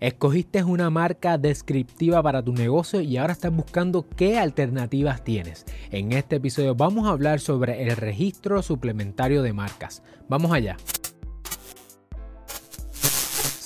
Escogiste una marca descriptiva para tu negocio y ahora estás buscando qué alternativas tienes. En este episodio vamos a hablar sobre el registro suplementario de marcas. Vamos allá.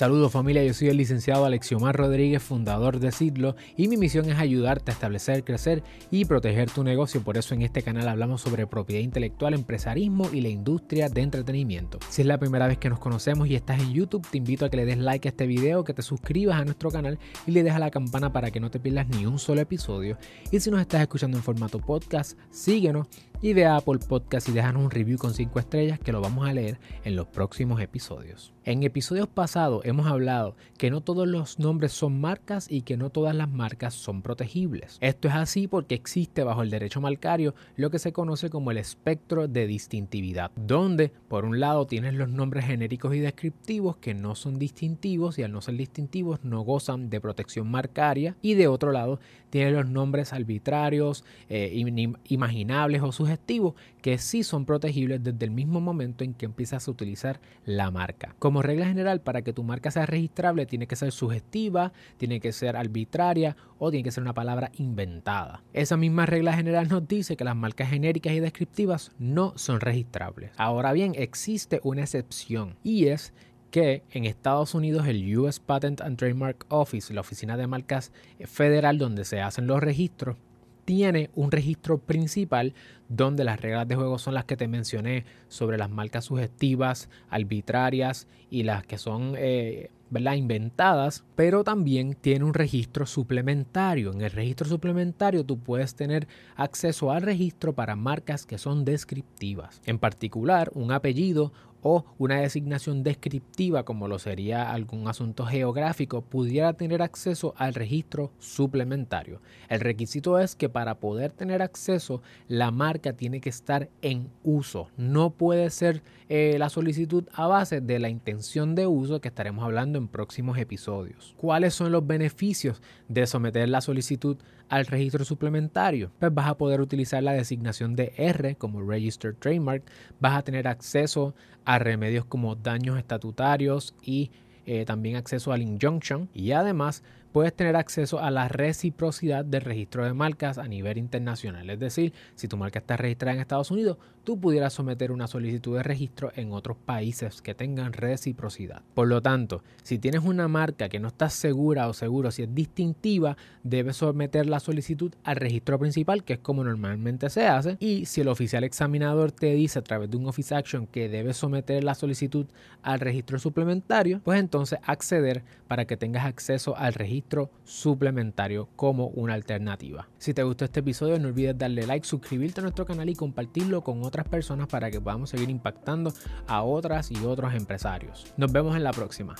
Saludos familia, yo soy el licenciado Alexiomar Rodríguez, fundador de Sidlo, y mi misión es ayudarte a establecer, crecer y proteger tu negocio. Por eso en este canal hablamos sobre propiedad intelectual, empresarismo y la industria de entretenimiento. Si es la primera vez que nos conocemos y estás en YouTube, te invito a que le des like a este video, que te suscribas a nuestro canal y le dejas la campana para que no te pierdas ni un solo episodio. Y si nos estás escuchando en formato podcast, síguenos y ve a Apple Podcast y déjanos un review con 5 estrellas que lo vamos a leer en los próximos episodios. En episodios pasados hemos hablado que no todos los nombres son marcas y que no todas las marcas son protegibles. Esto es así porque existe bajo el derecho marcario lo que se conoce como el espectro de distintividad, donde por un lado tienes los nombres genéricos y descriptivos que no son distintivos y al no ser distintivos no gozan de protección marcaria y de otro lado tienes los nombres arbitrarios, eh, imaginables o subjetivos que sí son protegibles desde el mismo momento en que empiezas a utilizar la marca. Regla general, para que tu marca sea registrable, tiene que ser sugestiva, tiene que ser arbitraria o tiene que ser una palabra inventada. Esa misma regla general nos dice que las marcas genéricas y descriptivas no son registrables. Ahora bien, existe una excepción y es que en Estados Unidos el US Patent and Trademark Office, la oficina de marcas federal donde se hacen los registros, tiene un registro principal donde las reglas de juego son las que te mencioné sobre las marcas sugestivas, arbitrarias y las que son eh, inventadas, pero también tiene un registro suplementario. En el registro suplementario tú puedes tener acceso al registro para marcas que son descriptivas. En particular, un apellido o una designación descriptiva como lo sería algún asunto geográfico pudiera tener acceso al registro suplementario. El requisito es que para poder tener acceso la marca tiene que estar en uso. No puede ser eh, la solicitud a base de la intención de uso que estaremos hablando en próximos episodios. ¿Cuáles son los beneficios de someter la solicitud al registro suplementario? Pues vas a poder utilizar la designación de R como Registered Trademark, vas a tener acceso a remedios como daños estatutarios y eh, también acceso al injunction y además puedes tener acceso a la reciprocidad del registro de marcas a nivel internacional. Es decir, si tu marca está registrada en Estados Unidos, tú pudieras someter una solicitud de registro en otros países que tengan reciprocidad. Por lo tanto, si tienes una marca que no estás segura o seguro si es distintiva, debes someter la solicitud al registro principal, que es como normalmente se hace. Y si el oficial examinador te dice a través de un Office Action que debes someter la solicitud al registro suplementario, pues entonces acceder para que tengas acceso al suplementario como una alternativa. Si te gustó este episodio no olvides darle like, suscribirte a nuestro canal y compartirlo con otras personas para que podamos seguir impactando a otras y otros empresarios. Nos vemos en la próxima.